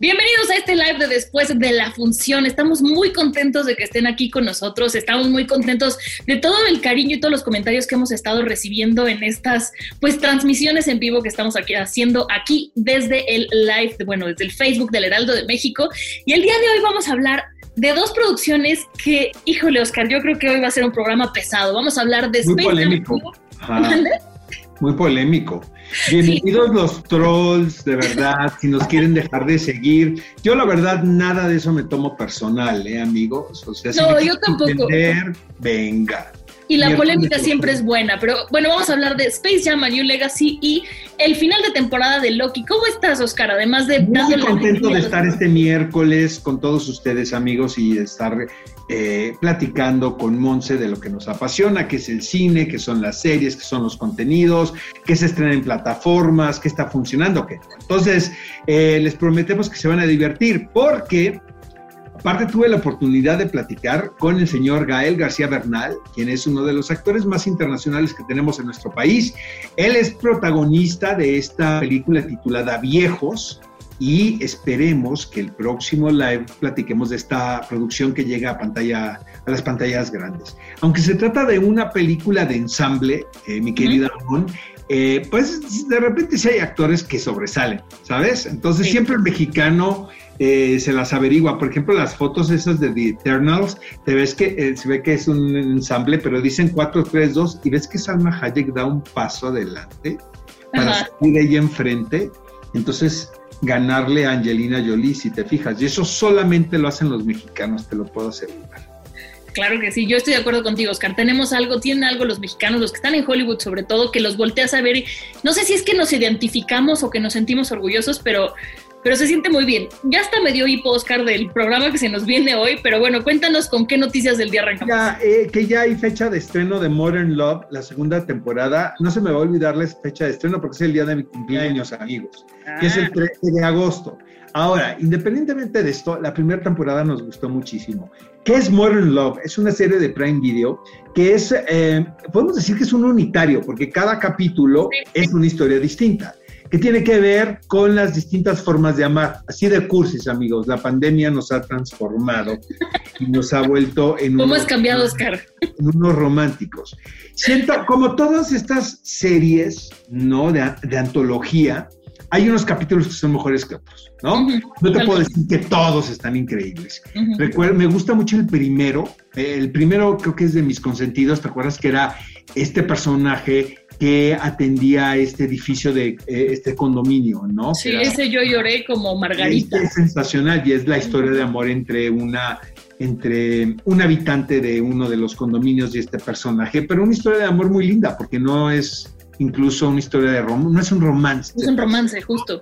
Bienvenidos a este live de después de la función. Estamos muy contentos de que estén aquí con nosotros. Estamos muy contentos de todo el cariño y todos los comentarios que hemos estado recibiendo en estas pues transmisiones en vivo que estamos aquí haciendo aquí desde el live, bueno, desde el Facebook del Heraldo de México. Y el día de hoy vamos a hablar de dos producciones que, híjole, Oscar, yo creo que hoy va a ser un programa pesado. Vamos a hablar de Muy Space polémico. Muy polémico. Bienvenidos los trolls, de verdad, si nos quieren dejar de seguir. Yo la verdad nada de eso me tomo personal, ¿eh, amigos? O sea, si No, yo tampoco. entender, venga. Y la polémica siempre es buena, pero bueno, vamos a hablar de Space Jam A New Legacy y el final de temporada de Loki. ¿Cómo estás, Oscar? Además de Muy contento de estar este miércoles con todos ustedes, amigos, y de estar eh, platicando con Monse de lo que nos apasiona, que es el cine, que son las series, que son los contenidos, que se estrenan en plataformas, que está funcionando, que Entonces, eh, les prometemos que se van a divertir, porque aparte tuve la oportunidad de platicar con el señor Gael García Bernal, quien es uno de los actores más internacionales que tenemos en nuestro país. Él es protagonista de esta película titulada Viejos y esperemos que el próximo live platiquemos de esta producción que llega a pantalla a las pantallas grandes. Aunque se trata de una película de ensamble, eh, mi querida Ramón, eh, pues de repente sí hay actores que sobresalen, ¿sabes? Entonces Sí. siempre el mexicano eh, se las averigua. Por ejemplo, las fotos esas de The Eternals, te ves que eh, se ve que es un ensamble, pero dicen 4, 3, 2 y ves que Salma Hayek da un paso adelante para Ajá. salir ella enfrente. Entonces, ganarle a Angelina Jolie, si te fijas. Y eso solamente lo hacen los mexicanos, te lo puedo asegurar. Claro que sí, yo estoy de acuerdo contigo, Oscar. Tenemos algo, tienen algo los mexicanos, los que están en Hollywood sobre todo, que los volteas a ver. No sé si es que nos identificamos o que nos sentimos orgullosos, pero, pero se siente muy bien. Ya hasta me dio hipo, Oscar, del programa que se nos viene hoy, pero bueno, cuéntanos con qué noticias del día arrancamos. Ya, eh, que ya hay fecha de estreno de Modern Love, la segunda temporada. No se me va a olvidar la fecha de estreno porque es el día de mi cumpleaños, amigos, que es el 13 de agosto. Ahora, independientemente de esto, la primera temporada nos gustó muchísimo. ¿Qué es Modern Love? Es una serie de Prime Video que es, eh, podemos decir que es un unitario, porque cada capítulo es una historia distinta, que tiene que ver con las distintas formas de amar. Así de cursis, amigos. La pandemia nos ha transformado y nos ha vuelto en ¿Cómo unos- has cambiado, Oscar? en unos románticos. Siento, como todas estas series, ¿no? De, de antología, hay unos capítulos que son mejores que otros, ¿no? No te puedo decir que todos están increíbles. Me gusta mucho el primero. El primero creo que es de mis consentidos. ¿Te acuerdas que era este personaje que atendía a este edificio de eh, este condominio, ¿no? Sí, era- ese yo lloré como Margarita. es, es sensacional y es la historia de amor entre una entre un habitante de uno de los condominios y este personaje, pero una historia de amor muy linda porque no es incluso una historia de romance, no es un romance. Es un romance, justo.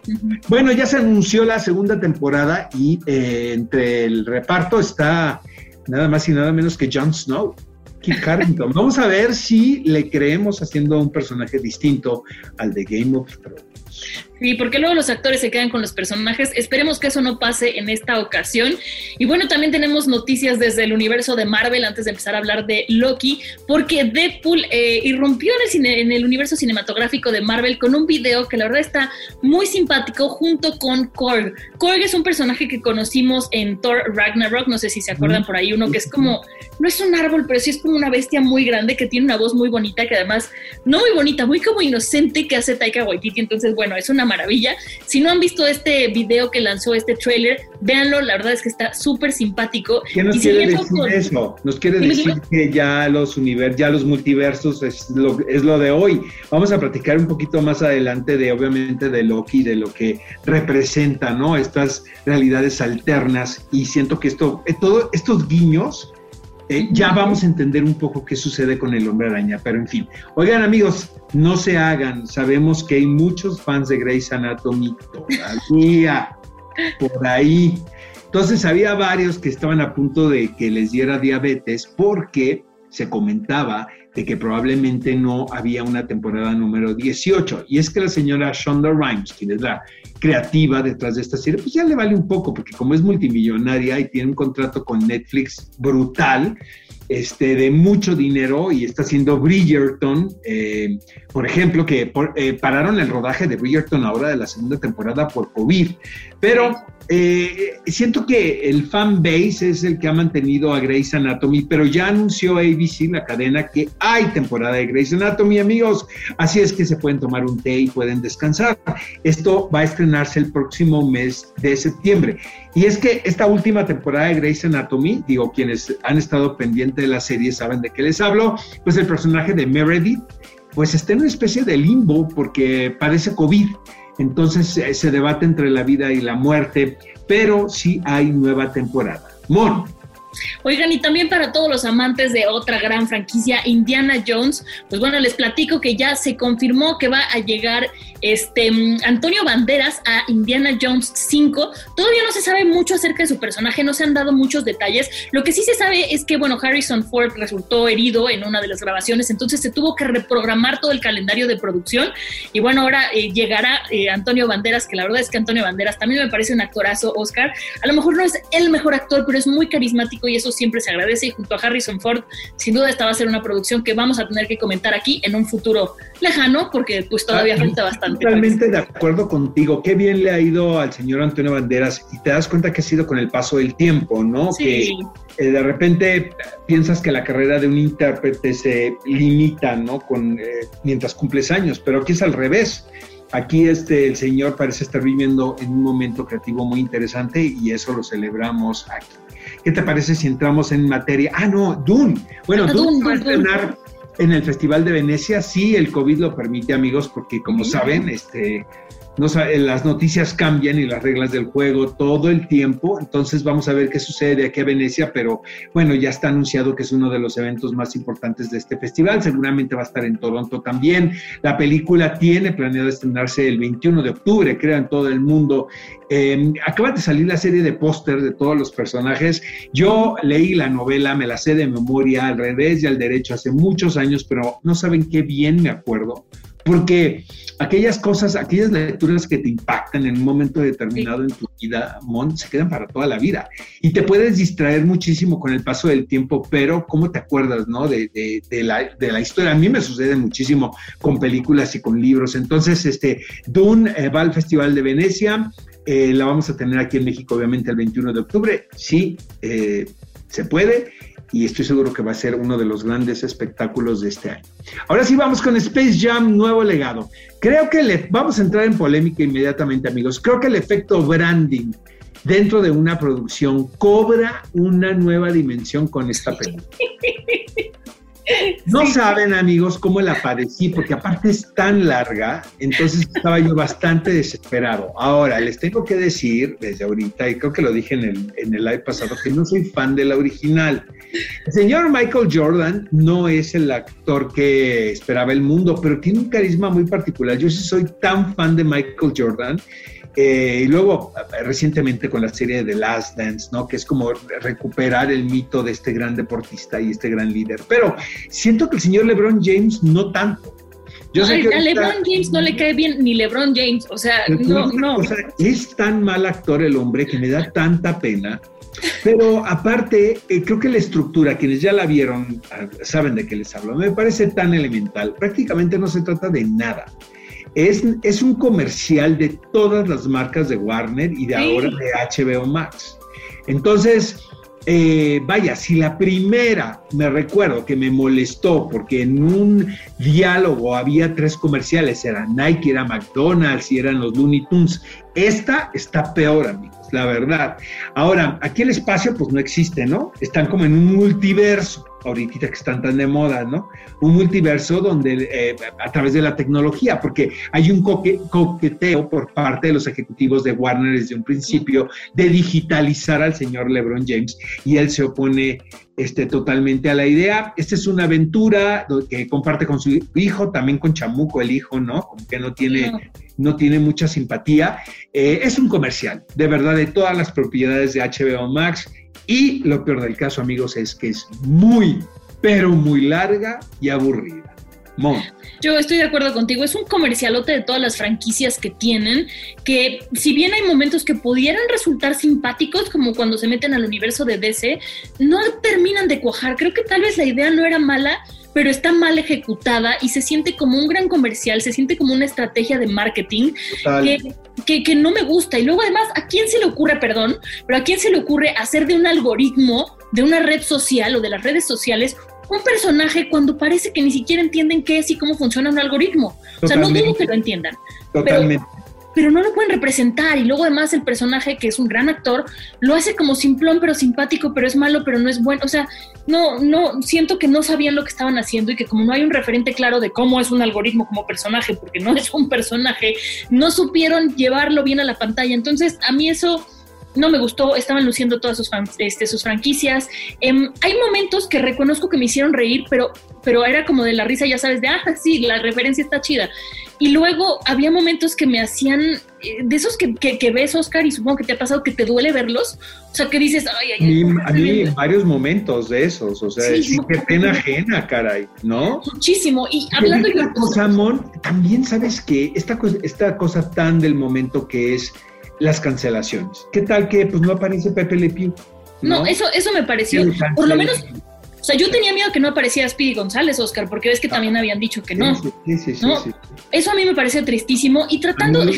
Bueno, ya se anunció la segunda temporada y eh, entre el reparto está nada más y nada menos que Jon Snow. Kit. Vamos a ver si le creemos haciendo un personaje distinto al de Game of Thrones. Sí, porque luego los actores se quedan con los personajes. Esperemos que eso no pase en esta ocasión. Y bueno, también tenemos noticias desde el universo de Marvel antes de empezar a hablar de Loki, porque Deadpool eh, irrumpió en el, cine- en el universo cinematográfico de Marvel con un video que la verdad está muy simpático junto con Korg. Korg es un personaje que conocimos en Thor Ragnarok, no sé si se acuerdan por ahí, uno que es como, no es un árbol, pero sí es como una bestia muy grande que tiene una voz muy bonita, que además, no muy bonita, muy como inocente que hace Taika Waititi. Entonces, bueno, es una maravilla. Si no han visto este video que lanzó este trailer, véanlo, la verdad es que está súper simpático. ¿Qué nos Y quiere decir con- eso? Nos quiere decir que ya los univers, ya los multiversos es lo, es lo de hoy. Vamos a platicar un poquito más adelante de, obviamente, de Loki, de lo que representa, ¿no? Estas realidades alternas. Y siento que esto, eh, todos estos guiños eh, ya vamos a entender un poco qué sucede con el hombre araña, pero en fin. Oigan amigos, no se hagan, sabemos que hay muchos fans de Grey's Anatomy todavía por ahí. Entonces había varios que estaban a punto de que les diera diabetes porque se comentaba de que probablemente no había una temporada número 18. Y es que la señora Shonda Rhimes, quien es la creativa detrás de esta serie, pues ya le vale un poco, porque como es multimillonaria y tiene un contrato con Netflix brutal, este, de mucho dinero y está haciendo Bridgerton, eh, por ejemplo, que eh, pararon el rodaje de Bridgerton ahora de la segunda temporada por COVID, pero eh, siento que el fan base es el que ha mantenido a Grey's Anatomy, pero ya anunció ABC, la cadena, que hay temporada de Grey's Anatomy, amigos. Así es que se pueden tomar un té y pueden descansar. Esto va a estrenarse el próximo mes de septiembre. Y es que esta última temporada de Grey's Anatomy, digo, quienes han estado pendientes de la serie saben de qué les hablo, pues el personaje de Meredith, pues está en una especie de limbo porque parece COVID. Entonces eh, se debate entre la vida y la muerte, pero sí hay nueva temporada. Mon, Oigan, y también para todos los amantes de otra gran franquicia, Indiana Jones, pues bueno, les platico que ya se confirmó que va a llegar este Antonio Banderas a Indiana Jones 5. Todavía no se sabe mucho acerca de su personaje, no se han dado muchos detalles. Lo que sí se sabe es que, bueno, Harrison Ford resultó herido en una de las grabaciones, entonces se tuvo que reprogramar todo el calendario de producción. Y bueno, ahora eh, llegará eh, Antonio Banderas, que la verdad es que Antonio Banderas también me parece un actorazo, Oscar. A lo mejor no es el mejor actor, pero es muy carismático y eso siempre se agradece. Y junto a Harrison Ford, sin duda esta va a ser una producción que vamos a tener que comentar aquí en un futuro lejano, porque pues todavía ah, falta bastante. Totalmente de acuerdo contigo. Qué bien le ha ido al señor Antonio Banderas y te das cuenta que ha sido con el paso del tiempo, ¿no? Sí. Que eh, de repente piensas que la carrera de un intérprete se limita, ¿no? Con, eh, mientras cumples años, pero aquí es al revés. Aquí este, el señor parece estar viviendo en un momento creativo muy interesante y eso lo celebramos aquí. ¿Qué te parece si entramos en materia? Ah, no, Dune. Bueno, ah, Dune, va a estrenar en el Festival de Venecia. Sí, el COVID lo permite, amigos, porque como saben, este, no, las noticias cambian y las reglas del juego todo el tiempo, entonces vamos a ver qué sucede de aquí a Venecia, pero bueno, ya está anunciado que es uno de los eventos más importantes de este festival, seguramente va a estar en Toronto también. La película tiene planeado estrenarse el 21 de octubre, creo, en todo el mundo. Eh, acaba de salir la serie de póster de todos los personajes. Yo leí la novela, me la sé de memoria al revés y al derecho hace muchos años, pero no saben qué bien me acuerdo porque aquellas cosas, aquellas lecturas que te impactan en un momento determinado en tu vida, Mon, se quedan para toda la vida. Y te puedes distraer muchísimo con el paso del tiempo, pero ¿cómo te acuerdas, no? De, la, historia. A mí me sucede muchísimo con películas y con libros. Entonces, este, Dune eh, va al Festival de Venecia. Eh, la vamos a tener aquí en México, obviamente, el 21 de octubre. Sí, eh, se puede y estoy seguro que va a ser uno de los grandes espectáculos de este año. Ahora sí vamos con Space Jam, nuevo legado. Creo que le, vamos a entrar en polémica inmediatamente, amigos. Creo que el efecto branding dentro de una producción cobra una nueva dimensión con esta película. No saben, amigos, cómo la padecí, porque aparte es tan larga, entonces estaba yo bastante desesperado. Ahora, les tengo que decir desde ahorita, y creo que lo dije en el, en el live pasado, que no soy fan de la original. El señor Michael Jordan no es el actor que esperaba el mundo, pero tiene un carisma muy particular. Yo sí soy tan fan de Michael Jordan eh, y luego, recientemente con la serie de The Last Dance, ¿no? Que es como recuperar el mito de este gran deportista y este gran líder. Pero siento que el señor LeBron James no tanto. Yo sé que a LeBron James no le cae bien ni LeBron James, o sea, no, no. es tan mal actor el hombre que me da tanta pena. Pero aparte, eh, creo que la estructura, quienes ya la vieron, ah, saben de qué les hablo, me parece tan elemental. Prácticamente no se trata de nada. Es, es un comercial de todas las marcas de Warner y de ahora de HBO Max. Entonces, eh, vaya, si la primera me recuerdo que me molestó porque en un diálogo había tres comerciales, era Nike, era McDonald's y eran los Looney Tunes, esta está peor, amigos, la verdad. Ahora, aquí el espacio pues no existe, ¿no? Están como en un multiverso ahorita que están tan de moda, ¿no? Un multiverso donde eh, a través de la tecnología, porque hay un coqueteo por parte de los ejecutivos de Warner desde un principio de digitalizar al señor LeBron James y él se opone este, totalmente a la idea. Esta es una aventura que comparte con su hijo, también con Chamuco, el hijo, ¿no? Como que no tiene, no tiene mucha simpatía. Eh, es un comercial, de verdad, de todas las propiedades de HBO Max. Y lo peor del caso, amigos, es que es muy, pero muy larga y aburrida. Yo estoy de acuerdo contigo, es un comercialote de todas las franquicias que tienen, que si bien hay momentos que pudieran resultar simpáticos, como cuando se meten al universo de DC, no terminan de cuajar. Creo que tal vez la idea no era mala, pero está mal ejecutada y se siente como un gran comercial, se siente como una estrategia de marketing que, que, no me gusta. Y luego además, ¿a quién se le ocurre, perdón, pero a quién se le ocurre hacer de un algoritmo, de una red social o de las redes sociales, un personaje cuando parece que ni siquiera entienden qué es y cómo funciona un algoritmo. O sea, no digo que lo entiendan. Totalmente. Pero, no lo pueden representar y luego además el personaje que es un gran actor lo hace como simplón pero simpático pero es malo pero no es bueno o sea no no siento que no sabían lo que estaban haciendo y que como no hay un referente claro de cómo es un algoritmo como personaje porque no es un personaje no supieron llevarlo bien a la pantalla entonces a mí eso no me gustó, estaban luciendo todas sus, este, sus franquicias. Em, hay momentos que reconozco que me hicieron reír, pero, pero era como de la risa, ya sabes, de, ah, sí, la referencia está chida. Y luego había momentos que me hacían, eh, de esos que, que, ves, Oscar, y supongo que te ha pasado que te duele verlos, o sea, que dices, ay, ay, A mí, varios momentos de esos, o sea, sí, qué pena ajena, caray, ¿no? Muchísimo, y hablando yo... Cosa, Mon, también sabes que esta, esta cosa tan del momento que es las cancelaciones. ¿Qué tal que pues no aparece Pepe Le Pew? No, eso, eso me pareció. Por lo menos, o sea, yo tenía miedo que no apareciera Speedy González, Oscar, porque ves que ah. también habían dicho que no. Sí, sí, sí, Eso a mí me pareció tristísimo y tratando de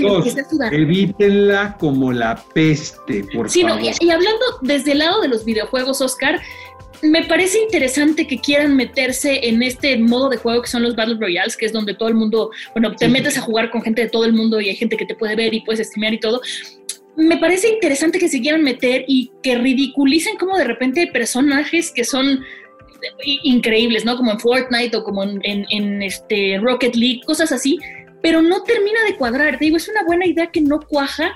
Evítenla como la peste, por favor. No, y, hablando desde el lado de los videojuegos, Oscar, me parece interesante que quieran meterse en este modo de juego que son los Battle Royales, que es donde todo el mundo, bueno, te metes a jugar con gente de todo el mundo y hay gente que te puede ver y puedes streamear y todo. Me parece interesante que se quieran meter y que ridiculicen como de repente personajes que son increíbles, ¿no? Como en Fortnite o como en, en este Rocket League, cosas así, pero no termina de cuadrar. Te digo, es una buena idea que no cuaja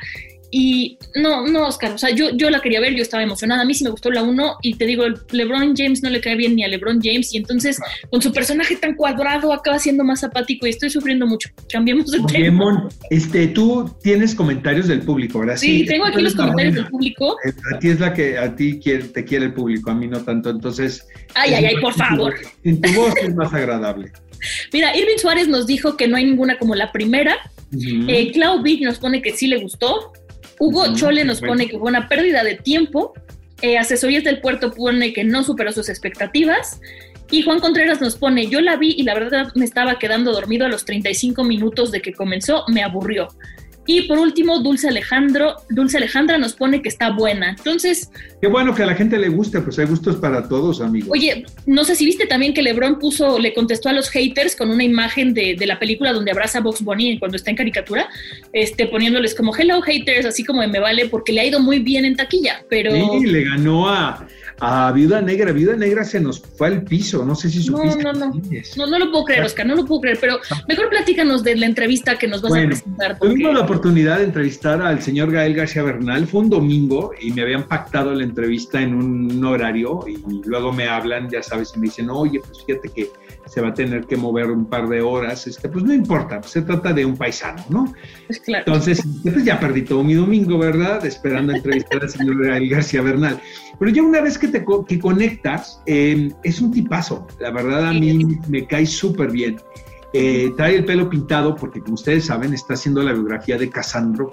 y no, no, Oscar, o sea, yo, yo la quería ver, yo estaba emocionada. A mí sí me gustó la 1 y te digo, LeBron James no le cae bien ni a LeBron James y entonces con su personaje tan cuadrado acaba siendo más apático y estoy sufriendo mucho. Cambiemos de tema. este, tú tienes comentarios del público, ¿verdad? Sí, tengo aquí los comentarios del público. Eh, a ti es la que a ti te quiere el público, a mí no tanto. Entonces. Ay, ay, ay, por favor. En tu voz es más agradable. Mira, Irving Suárez nos dijo que no hay ninguna como la primera. Eh, Clau Big nos pone que sí le gustó. Hugo Chole nos pone que fue una pérdida de tiempo. Eh, Asesorías del Puerto pone que no superó sus expectativas. Y Juan Contreras nos pone, yo la vi y la verdad me estaba quedando dormido a los 35 minutos de que comenzó, me aburrió. Y por último, Dulce Alejandro, Dulce Alejandra nos pone que está buena. Entonces. Qué bueno que a la gente le guste, pues hay gustos para todos, amigos. Oye, no sé si viste también que Lebron puso, le contestó a los haters con una imagen de, de la película donde abraza a Box Bunny cuando está en caricatura, este, poniéndoles como hello haters, así como de me vale, porque le ha ido muy bien en taquilla. Pero. Sí, le ganó a a Viuda Negra. Viuda Negra se nos fue al piso, no sé si supiste. No, no, no. No, no lo puedo creer, Oscar, no lo puedo creer, pero mejor platícanos de la entrevista que nos vas a presentar. Tuvimos la oportunidad de entrevistar al señor Gael García Bernal, fue un domingo y me habían pactado la entrevista en un horario y luego me hablan, ya sabes, y me dicen, oye, pues fíjate que se va a tener que mover un par de horas, este, pues no importa, se trata de un paisano, ¿no? Pues claro. Entonces, pues ya perdí todo mi domingo, ¿verdad? Esperando entrevistar al señor García Bernal. Pero ya una vez que te que conectas, em, es un tipazo. La verdad a mí me cae súper bien. Eh, trae el pelo pintado porque, como ustedes saben, está haciendo la biografía de Cassandro.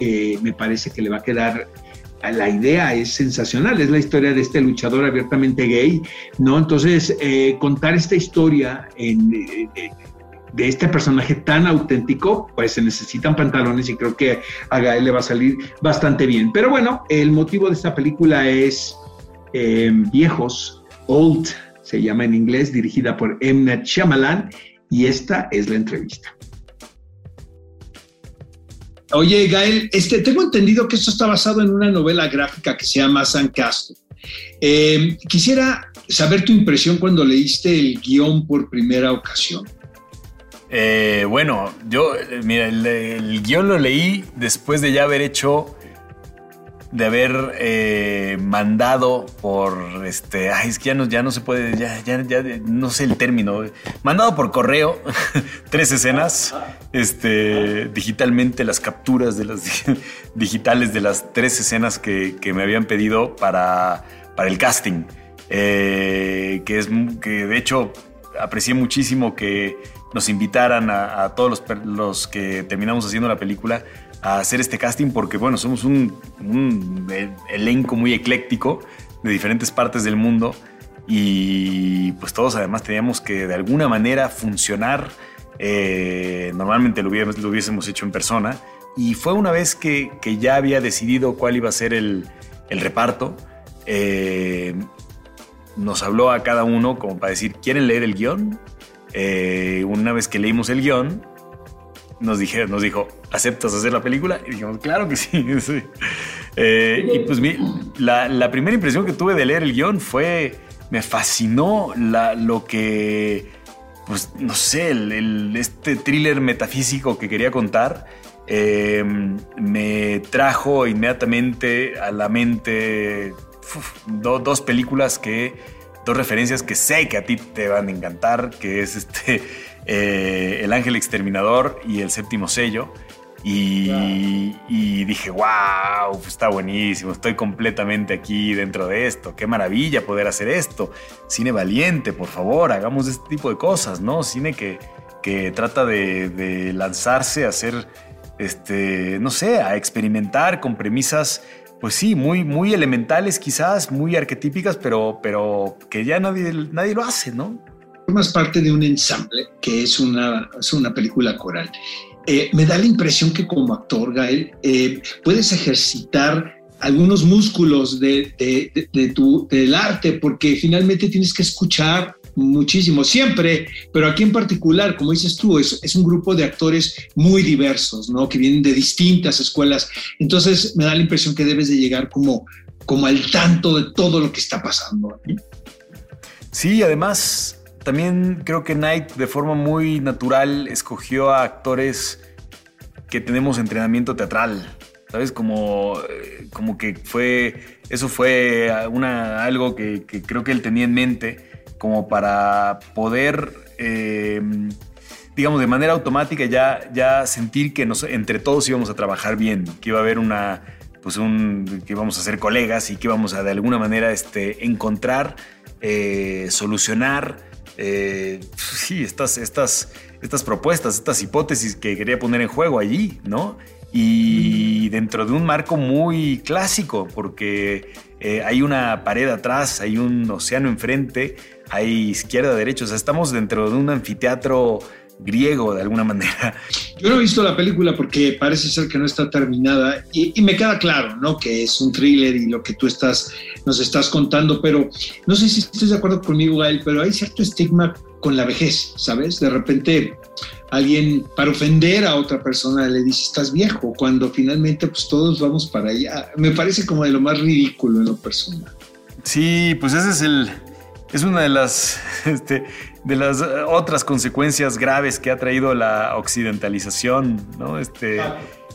Eh, me parece que le va a quedar la idea es sensacional, es la historia de este luchador abiertamente gay, ¿no? Entonces, eh, contar esta historia en, eh, de este personaje tan auténtico, pues se necesitan pantalones y creo que a Gael le va a salir bastante bien. Pero bueno, el motivo de esta película es eh, Viejos, Old, se llama en inglés, dirigida por. Night Shyamalan, y esta es la entrevista. Oye, Gael, este, tengo entendido que esto está basado en una novela gráfica que se llama San Castro. Eh, quisiera saber tu impresión cuando leíste el guion por primera ocasión. Eh, bueno, yo, mira, el, guion lo leí después de ya haber hecho, de haber eh, mandado por, este, ay, es que ya no, ya no se puede, ya, ya, ya, no sé el término, mandado por correo, tres escenas, este, digitalmente las capturas de las digitales de las tres escenas que, que me habían pedido para, para el casting, eh, que es, que de hecho aprecié muchísimo que nos invitaran a, todos los, que terminamos haciendo la película a hacer este casting porque, bueno, somos un, e, elenco muy ecléctico de diferentes partes del mundo y pues todos además teníamos que de alguna manera funcionar. Eh, normalmente lo hubiésemos, lo hubiésemos, hecho en persona y fue una vez que, ya había decidido cuál iba a ser el, reparto. Eh, nos habló a cada uno como para decir, ¿quieren leer el guion? Eh, una vez que leímos el guion, nos, dijeron, nos dijo, ¿aceptas hacer la película? Y dijimos, claro que sí. Eh, y pues la, primera impresión que tuve de leer el guion fue, me fascinó lo que, pues no sé, este thriller metafísico que quería contar. Eh, me trajo inmediatamente a la mente dos películas que dos referencias que sé que a ti te van a encantar, que es este eh, El Ángel Exterminador y El Séptimo Sello. Y, dije, wow, está buenísimo, estoy completamente aquí dentro de esto, qué maravilla poder hacer esto. Cine valiente, por favor, hagamos este tipo de cosas, ¿no? Cine que, que trata de, de lanzarse a hacer, este, no sé, a experimentar con premisas pues sí, muy, muy elementales quizás, muy arquetípicas, pero, pero que ya nadie, nadie lo hace, ¿no? Formas parte de un ensamble que es una, es una película coral. Eh, me da la impresión que como actor, Gael, eh, puedes ejercitar algunos músculos de, de, tu, del arte, porque finalmente tienes que escuchar muchísimo, siempre, pero aquí en particular, como dices tú, es, es, un grupo de actores muy diversos, ¿no? Que vienen de distintas escuelas. Entonces me da la impresión que debes de llegar como, como al tanto de todo lo que está pasando. Sí, además, también creo que Knight de forma muy natural escogió a actores que tenemos entrenamiento teatral. ¿Sabes? Como, eh, como que fue, eso fue una, algo que, creo que él tenía en mente como para poder, eh, digamos, de manera automática ya, ya sentir que nos, entre todos íbamos a trabajar bien, que iba a haber una, pues un, que íbamos a ser colegas y que íbamos a de alguna manera este, encontrar, eh, solucionar, eh, sí, estas, estas, estas propuestas, estas hipótesis que quería poner en juego allí, ¿no? Y dentro de un marco muy clásico, porque hay una pared atrás, hay un océano enfrente, hay izquierda, derecha, o sea, estamos dentro de un anfiteatro griego de alguna manera. Yo no he visto la película porque parece ser que no está terminada y, me queda claro, ¿no? Que es un thriller y lo que tú estás, nos estás contando, pero no sé si estás de acuerdo conmigo, Gael, pero hay cierto estigma con la vejez, ¿sabes? De repente alguien para ofender a otra persona le dice estás viejo, cuando finalmente pues todos vamos para allá. Me parece como de lo más ridículo en lo personal. Sí, pues ese es el, es una de las, este, de las otras consecuencias graves que ha traído la occidentalización, ¿no? Este,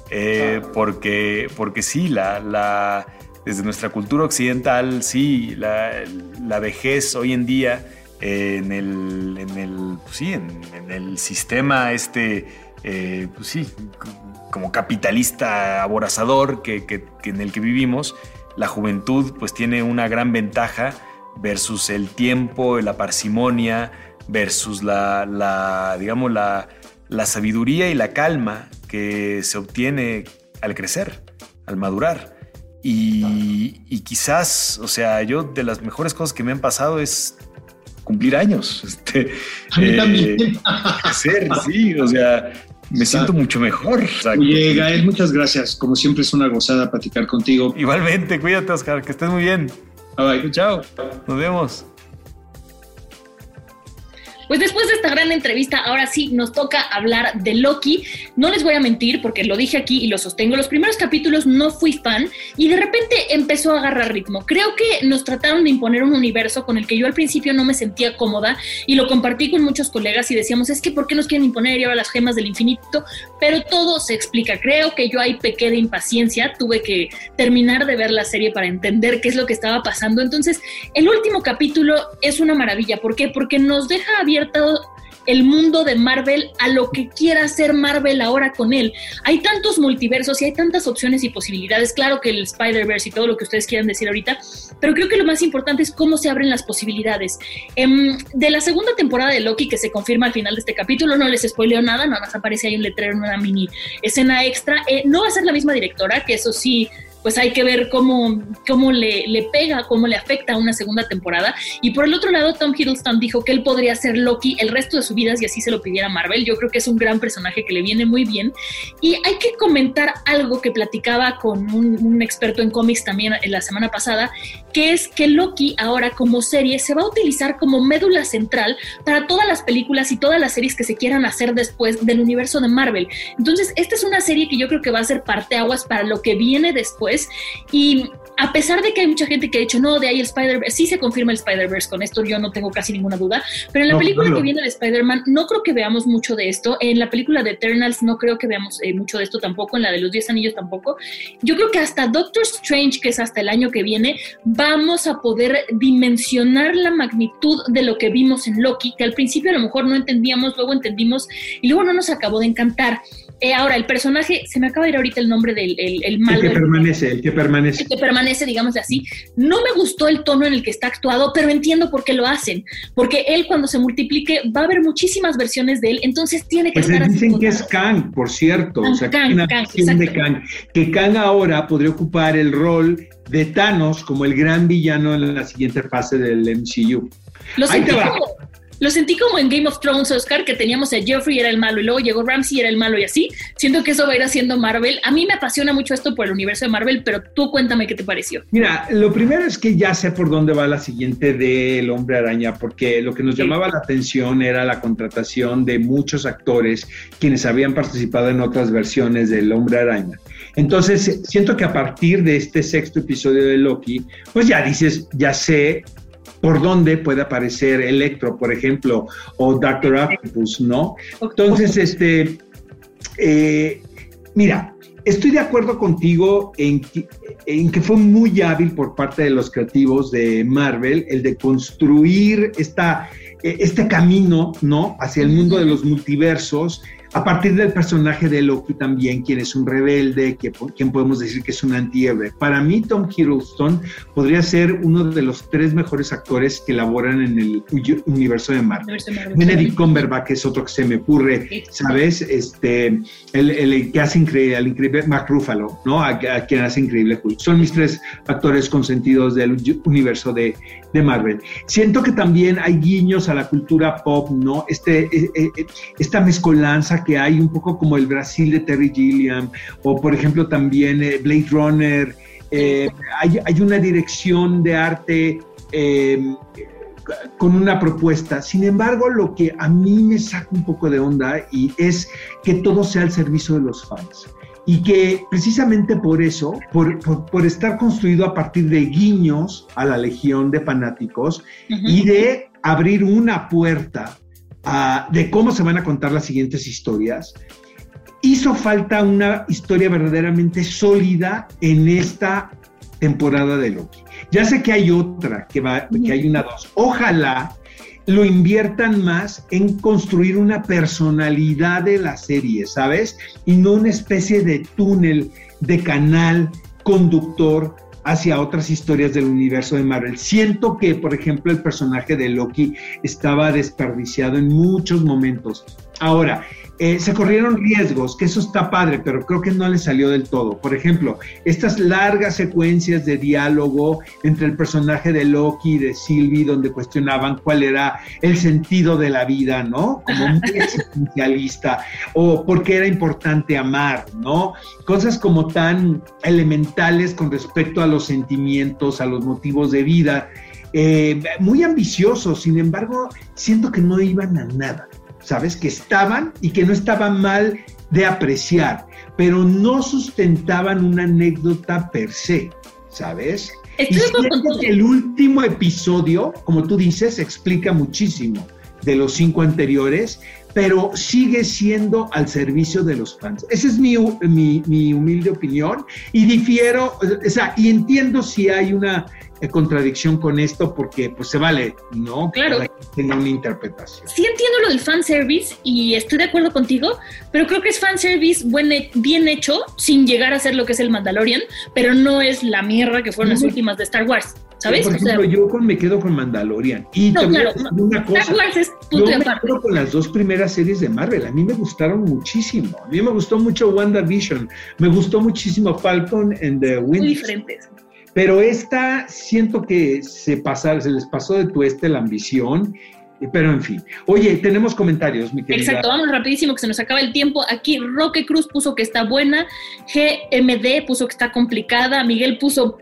eh, porque, porque sí, la, la, desde nuestra cultura occidental, sí, la, la vejez hoy en día en, el, en, el, pues sí, en, el sistema este, eh, pues sí, como capitalista aborazador que, que, en el que vivimos, la juventud pues tiene una gran ventaja versus el tiempo, la parsimonia, versus la, digamos, la, sabiduría y la calma que se obtiene al crecer, al madurar. Y, quizás, o sea, yo de las mejores cosas que me han pasado es cumplir años. Este, a mí también. Ser, sí, o sea, me siento mucho mejor. Oye, Gael, muchas gracias. Como siempre es una gozada platicar contigo. Igualmente, cuídate, Oscar, que estés muy bien. Bye bye. Chao, nos vemos. Pues después de esta gran entrevista, ahora sí nos toca hablar de Loki. No les voy a mentir porque lo dije aquí y lo sostengo. Los primeros capítulos no fui fan y de repente empezó a agarrar ritmo. Creo que nos trataron de imponer un universo con el que yo al principio no me sentía cómoda y lo compartí con muchos colegas y decíamos, es que ¿por qué nos quieren imponer y ahora las gemas del infinito? Pero todo se explica. Creo que yo ahí pequé de impaciencia. Tuve que terminar de ver la serie para entender qué es lo que estaba pasando. Entonces, el último capítulo es una maravilla. ¿Por qué? Porque nos deja abierto el mundo de Marvel a lo que quiera hacer Marvel ahora con él. Hay tantos multiversos y hay tantas opciones y posibilidades. Claro que el Spider-Verse y todo lo que ustedes quieran decir ahorita, pero creo que lo más importante es cómo se abren las posibilidades. Em, de la segunda temporada de Loki, que se confirma al final de este capítulo, no les spoileo nada, nada más aparece ahí un letrero en una mini escena extra. Eh, no va a ser la misma directora, que eso sí pues hay que ver cómo, cómo le, pega, cómo le afecta a una segunda temporada. Y por el otro lado, Tom Hiddleston dijo que él podría ser Loki el resto de su vida y así se lo pidiera Marvel. Yo creo que es un gran personaje que le viene muy bien. Y hay que comentar algo que platicaba con un, un experto en cómics también en la semana pasada, que es que Loki ahora como serie se va a utilizar como médula central para todas las películas y todas las series que se quieran hacer después del universo de Marvel. Entonces, esta es una serie que yo creo que va a ser parteaguas para lo que viene después y a pesar de que hay mucha gente que ha dicho, no, de ahí el Spider-Verse, sí se confirma el Spider-Verse, con esto yo no tengo casi ninguna duda, pero en la no, película que viene de Spider-Man no creo que veamos mucho de esto, en la película de Eternals no creo que veamos eh, mucho de esto tampoco, en la de los 10 anillos tampoco. Yo creo que hasta Doctor Strange, que es hasta el año que viene, vamos a poder dimensionar la magnitud de lo que vimos en Loki, que al principio a lo mejor no entendíamos, luego entendimos y luego no nos acabó de encantar. Eh, ahora, el personaje, se me acaba de ir ahorita el nombre del el, el malo. El que permanece, el que permanece. El que permanece, digamos así. No me gustó el tono en el que está actuado, pero entiendo por qué lo hacen. Porque él, cuando se multiplique, va a haber muchísimas versiones de él, entonces tiene que pues estar dicen así. que es Kang, por cierto. Kang, o sea, Kang, una Kang, de. Kang. Que Kang ahora podría ocupar el rol de Thanos como el gran villano en la siguiente fase del MCU. Lo Ahí te va. Lo sentí como en Game of Thrones, Oscar, que teníamos a Jeffrey era el malo y luego llegó Ramsey era el malo y así. Siento que eso va a ir haciendo Marvel. A mí me apasiona mucho esto por el universo de Marvel, pero tú cuéntame qué te pareció. Mira, lo primero es que ya sé por dónde va la siguiente del Hombre Araña, porque lo que nos Sí. llamaba la atención era la contratación de muchos actores quienes habían participado en otras versiones del Hombre Araña. Entonces, siento que a partir de este sexto episodio de Loki, pues ya dices, ya sé por dónde puede aparecer Electro, por ejemplo, o Doctor Octopus, ¿no? Entonces, este, eh, mira, estoy de acuerdo contigo en que, en que fue muy hábil por parte de los creativos de Marvel el de construir esta, eh, este camino, ¿no? Hacia el mundo de los multiversos. A partir del personaje de Loki también, quien es un rebelde, que, quien podemos decir que es un antihéroe. Para mí, Tom Hiddleston podría ser uno de los tres mejores actores que laboran en el universo de Marvel. Benedict Cumberbatch es otro que se me ocurre. ¿sabes? Este, el, el que hace increíble, el increíble Mark Ruffalo, ¿no? A, a quien hace increíble Hulk. Son mis tres actores consentidos del universo de, de Marvel. Siento que también hay guiños a la cultura pop, ¿no? Este, eh, eh, esta mezcolanza que hay un poco como el Brasil de Terry Gilliam, o por ejemplo también eh, Blade Runner. Eh, hay, hay una dirección de arte eh, con una propuesta. Sin embargo, lo que a mí me saca un poco de onda y es que todo sea al servicio de los fans. Y que precisamente por eso, por, por, por estar construido a partir de guiños a la legión de fanáticos y de abrir una puerta de cómo se van a contar las siguientes historias, hizo falta una historia verdaderamente sólida en esta temporada de Loki. Ya sé que hay otra, que, va, que hay una dos. Ojalá lo inviertan más en construir una personalidad de la serie, ¿sabes? Y no una especie de túnel, de canal conductor hacia otras historias del universo de Marvel. Siento que, por ejemplo, el personaje de Loki estaba desperdiciado en muchos momentos. Ahora, eh, se corrieron riesgos, que eso está padre, pero creo que no le salió del todo. Por ejemplo, estas largas secuencias de diálogo entre el personaje de Loki y de Sylvie, donde cuestionaban cuál era el sentido de la vida, ¿no? Como muy existencialista, o por qué era importante amar, ¿no? Cosas como tan elementales con respecto a los sentimientos, a los motivos de vida. Eh, muy ambiciosos, sin embargo, siento que no iban a nada. ¿Sabes? Que estaban y que no estaban mal de apreciar, pero no sustentaban una anécdota per se, ¿sabes? y siento que el último episodio, como tú dices, explica muchísimo de los cinco anteriores, pero sigue siendo al servicio de los fans. Esa es mi, mi, mi humilde opinión y difiero, o sea, y entiendo si hay una contradicción con esto porque pues se vale, ¿no? Claro. Tiene una interpretación. Sí entiendo lo del fanservice y estoy de acuerdo contigo, pero creo que es fanservice buen, bien hecho sin llegar a ser lo que es el Mandalorian, pero no es la mierda que fueron las últimas de Star Wars. ¿Sabes? Por ejemplo, yo con, me quedo con Mandalorian. Y no, claro, una cosa. Star Wars es yo me quedo con las dos primeras series de Marvel. A mí me gustaron muchísimo. A mí me gustó mucho WandaVision. Me gustó muchísimo Falcon and the Winter. Muy diferentes. Pero esta siento que se, pasa, se les pasó de tueste la ambición pero en fin. Oye, tenemos comentarios, mi querida. Exacto, vamos rapidísimo que se nos acaba el tiempo. Aquí Roque Cruz puso que está buena, GMD puso que está complicada, Miguel puso...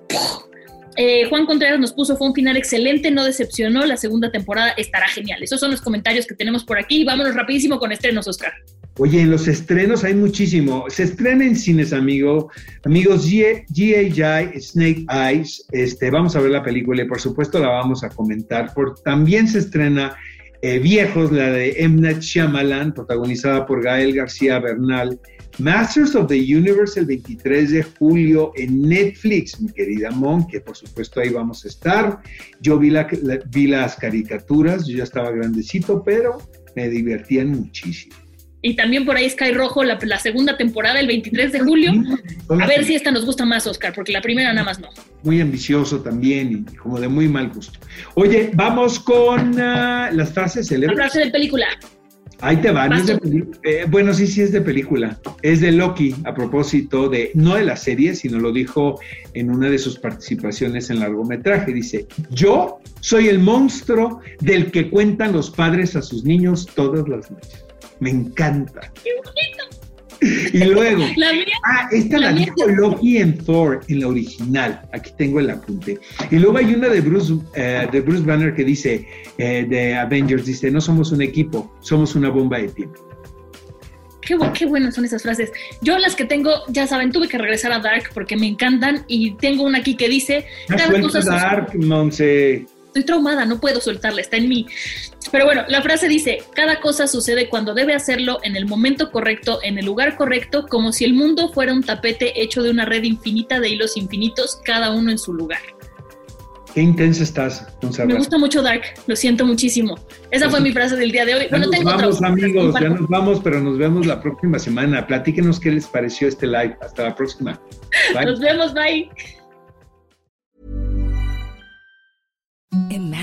Eh, Juan Contreras nos puso, fue un final excelente, no decepcionó, la segunda temporada estará genial. Esos son los comentarios que tenemos por aquí. Vámonos rapidísimo con estrenos, Oscar. Oye, en los estrenos hay muchísimo. Se estrena en cines, amigo. Amigos, G.A.J. Snake Eyes. Este, vamos a ver la película y por supuesto la vamos a comentar. Por, también se estrena eh, Viejos, la de. Night Shyamalan, protagonizada por Gael García Bernal. Masters of the Universe el 23 de julio en Netflix, mi querida Mon, que por supuesto ahí vamos a estar. Yo vi, vi las caricaturas, yo ya estaba grandecito, pero me divertían muchísimo. Y también por ahí Sky Rojo, la, segunda temporada, el 23 de julio. A ver si esta nos gusta más, Oscar, porque la primera nada más no. Muy ambicioso también y como de muy mal gusto. Oye, vamos con ah, las frases célebres. La frase de película. Ahí te va, eh, bueno, sí, sí es de película. Es de Loki, a propósito de, no de la serie, sino lo dijo en una de sus participaciones en largometraje. Dice, yo soy el monstruo del que cuentan los padres a sus niños todas las noches. Me encanta. ¡Qué bonito! Y luego, ah, esta la, dijo Loki en Thor, en la original. Aquí tengo el apunte. Y luego hay una de Bruce, eh, de Bruce Banner que dice, eh, de Avengers, dice, no somos un equipo, somos una bomba de tiempo. Qué, qué, buenas son esas frases. Yo las que tengo, ya saben, tuve que regresar a Dark porque me encantan y tengo una aquí que dice... Dark, Monse estoy traumada, no puedo soltarla, está en mí. Pero bueno, la frase dice, cada cosa sucede cuando debe hacerlo en el momento correcto, en el lugar correcto, como si el mundo fuera un tapete hecho de una red infinita de hilos infinitos, cada uno en su lugar. Qué intensa estás, Gonzalo. Me gusta mucho Dark, lo siento muchísimo. Esa fue mi frase del día de hoy. bueno, nos vamos, amigos, ya nos vamos, pero nos vemos la próxima semana. Platíquenos qué les pareció este live. Hasta la próxima. Nos vemos, bye. In.